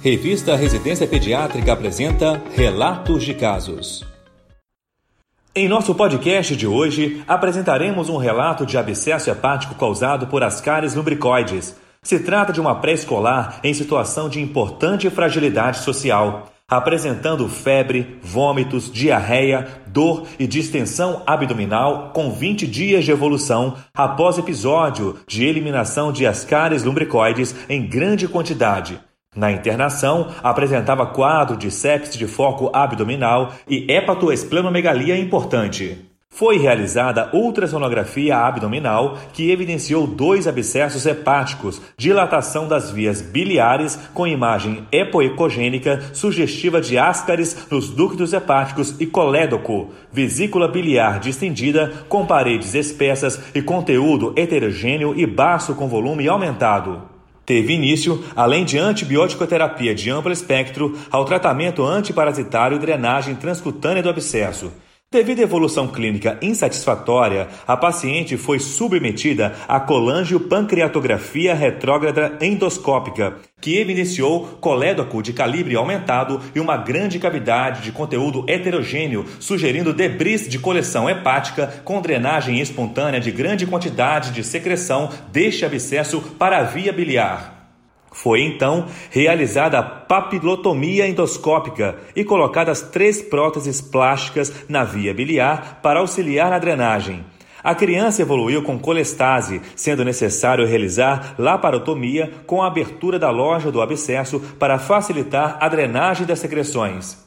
Revista Residência Pediátrica apresenta Relatos de Casos. Em nosso podcast de hoje, apresentaremos um relato de abscesso hepático causado por ascaris lumbricoides. Se trata de uma pré-escolar em situação de importante fragilidade social, apresentando febre, vômitos, diarreia, dor e distensão abdominal com 20 dias de evolução após episódio de eliminação de ascaris lumbricoides em grande quantidade. Na internação, apresentava quadro de sepse de foco abdominal e hepatoesplenomegalia importante. Foi realizada ultrassonografia abdominal que evidenciou dois abscessos hepáticos, dilatação das vias biliares com imagem epoecogênica sugestiva de ascaris nos ductos hepáticos e colédoco, vesícula biliar distendida com paredes espessas e conteúdo heterogêneo e baço com volume aumentado. Teve início, além de antibiótico-terapia de amplo espectro, ao tratamento antiparasitário e drenagem transcutânea do abscesso. Devido à evolução clínica insatisfatória, a paciente foi submetida à colangiopancreatografia retrógrada endoscópica, que evidenciou colédoco de calibre aumentado e uma grande cavidade de conteúdo heterogêneo, sugerindo debris de coleção hepática com drenagem espontânea de grande quantidade de secreção deste abscesso para a via biliar. Foi então realizada a papilotomia endoscópica e colocadas três próteses plásticas na via biliar para auxiliar na drenagem. A criança evoluiu com colestase, sendo necessário realizar laparotomia com a abertura da loja do abscesso para facilitar a drenagem das secreções.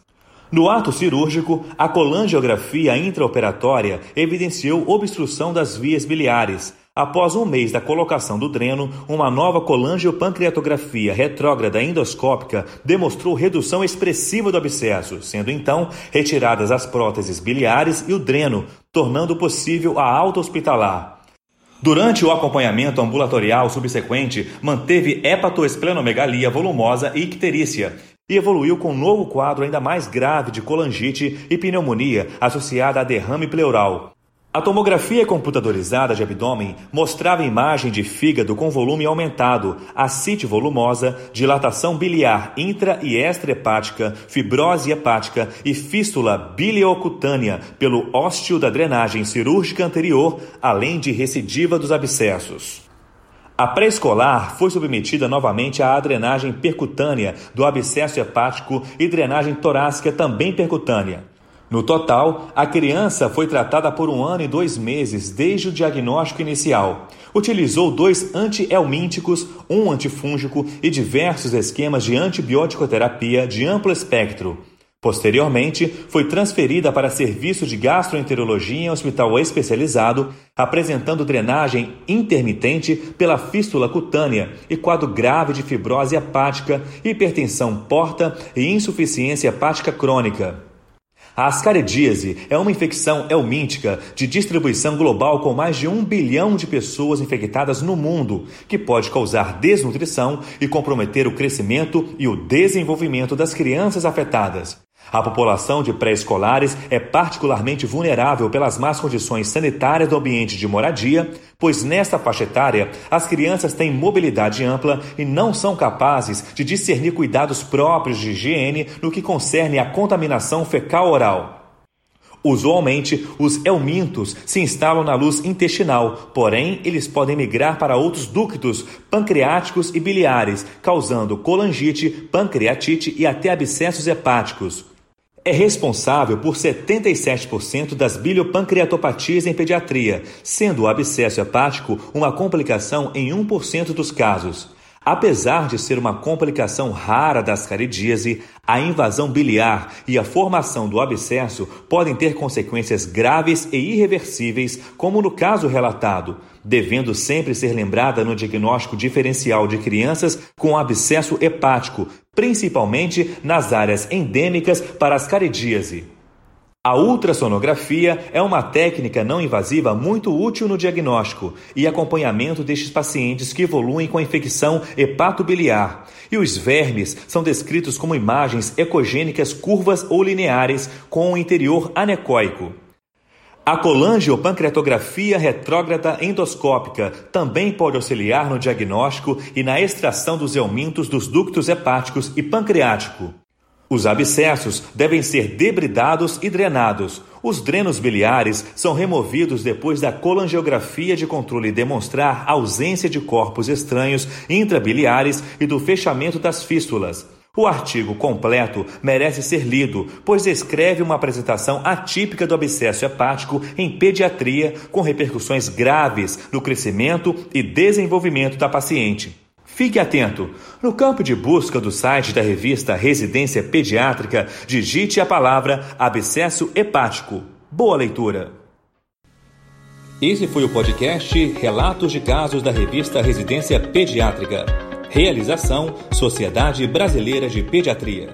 No ato cirúrgico, a colangiografia intraoperatória evidenciou obstrução das vias biliares, Após um mês da colocação do dreno, uma nova colangiopancreatografia retrógrada endoscópica demonstrou redução expressiva do abscesso, sendo então retiradas as próteses biliares e o dreno, tornando possível a alta hospitalar. Durante o acompanhamento ambulatorial subsequente, manteve hepatoesplenomegalia volumosa e icterícia e evoluiu com um novo quadro ainda mais grave de colangite e pneumonia associada a derrame pleural. A tomografia computadorizada de abdômen mostrava imagem de fígado com volume aumentado, ascite volumosa, dilatação biliar intra e extrahepática, fibrose hepática e fístula biliocutânea pelo ósteo da drenagem cirúrgica anterior, além de recidiva dos abscessos. A pré-escolar foi submetida novamente à drenagem percutânea do abscesso hepático e drenagem torácica também percutânea. No total, a criança foi tratada por um ano e dois meses desde o diagnóstico inicial. Utilizou dois antielmínticos, um antifúngico e diversos esquemas de antibiótico-terapia de amplo espectro. Posteriormente, foi transferida para serviço de gastroenterologia em hospital especializado, apresentando drenagem intermitente pela fístula cutânea e quadro grave de fibrose hepática, hipertensão porta e insuficiência hepática crônica. A ascaridíase é uma infecção helmíntica de distribuição global com mais de um bilhão de pessoas infectadas no mundo, que pode causar desnutrição e comprometer o crescimento e o desenvolvimento das crianças afetadas. A população de pré-escolares é particularmente vulnerável pelas más condições sanitárias do ambiente de moradia, pois nesta faixa etária as crianças têm mobilidade ampla e não são capazes de discernir cuidados próprios de higiene no que concerne à contaminação fecal-oral. Usualmente, os helmintos se instalam na luz intestinal, porém, eles podem migrar para outros ductos pancreáticos e biliares, causando colangite, pancreatite e até abscessos hepáticos. É responsável por 77% das biliopancreatopatias em pediatria, sendo o abscesso hepático uma complicação em 1% dos casos. Apesar de ser uma complicação rara da ascaridíase, a invasão biliar e a formação do abscesso podem ter consequências graves e irreversíveis, como no caso relatado, devendo sempre ser lembrada no diagnóstico diferencial de crianças com abscesso hepático, principalmente nas áreas endêmicas para ascaridíase. A ultrassonografia é uma técnica não invasiva muito útil no diagnóstico e acompanhamento destes pacientes que evoluem com a infecção hepatobiliar. E os vermes são descritos como imagens ecogênicas curvas ou lineares com o interior anecoico. A colangiopancreatografia retrógrada endoscópica também pode auxiliar no diagnóstico e na extração dos eumintos dos ductos hepáticos e pancreático. Os abscessos devem ser debridados e drenados. Os drenos biliares são removidos depois da colangiografia de controle demonstrar ausência de corpos estranhos intrabiliares e do fechamento das fístulas. O artigo completo merece ser lido, pois descreve uma apresentação atípica do abscesso hepático em pediatria, com repercussões graves no crescimento e desenvolvimento da paciente. Fique atento! No campo de busca do site da revista Residência Pediátrica, digite a palavra abscesso hepático. Boa leitura! Esse foi o podcast Relatos de Casos da revista Residência Pediátrica. Realização Sociedade Brasileira de Pediatria.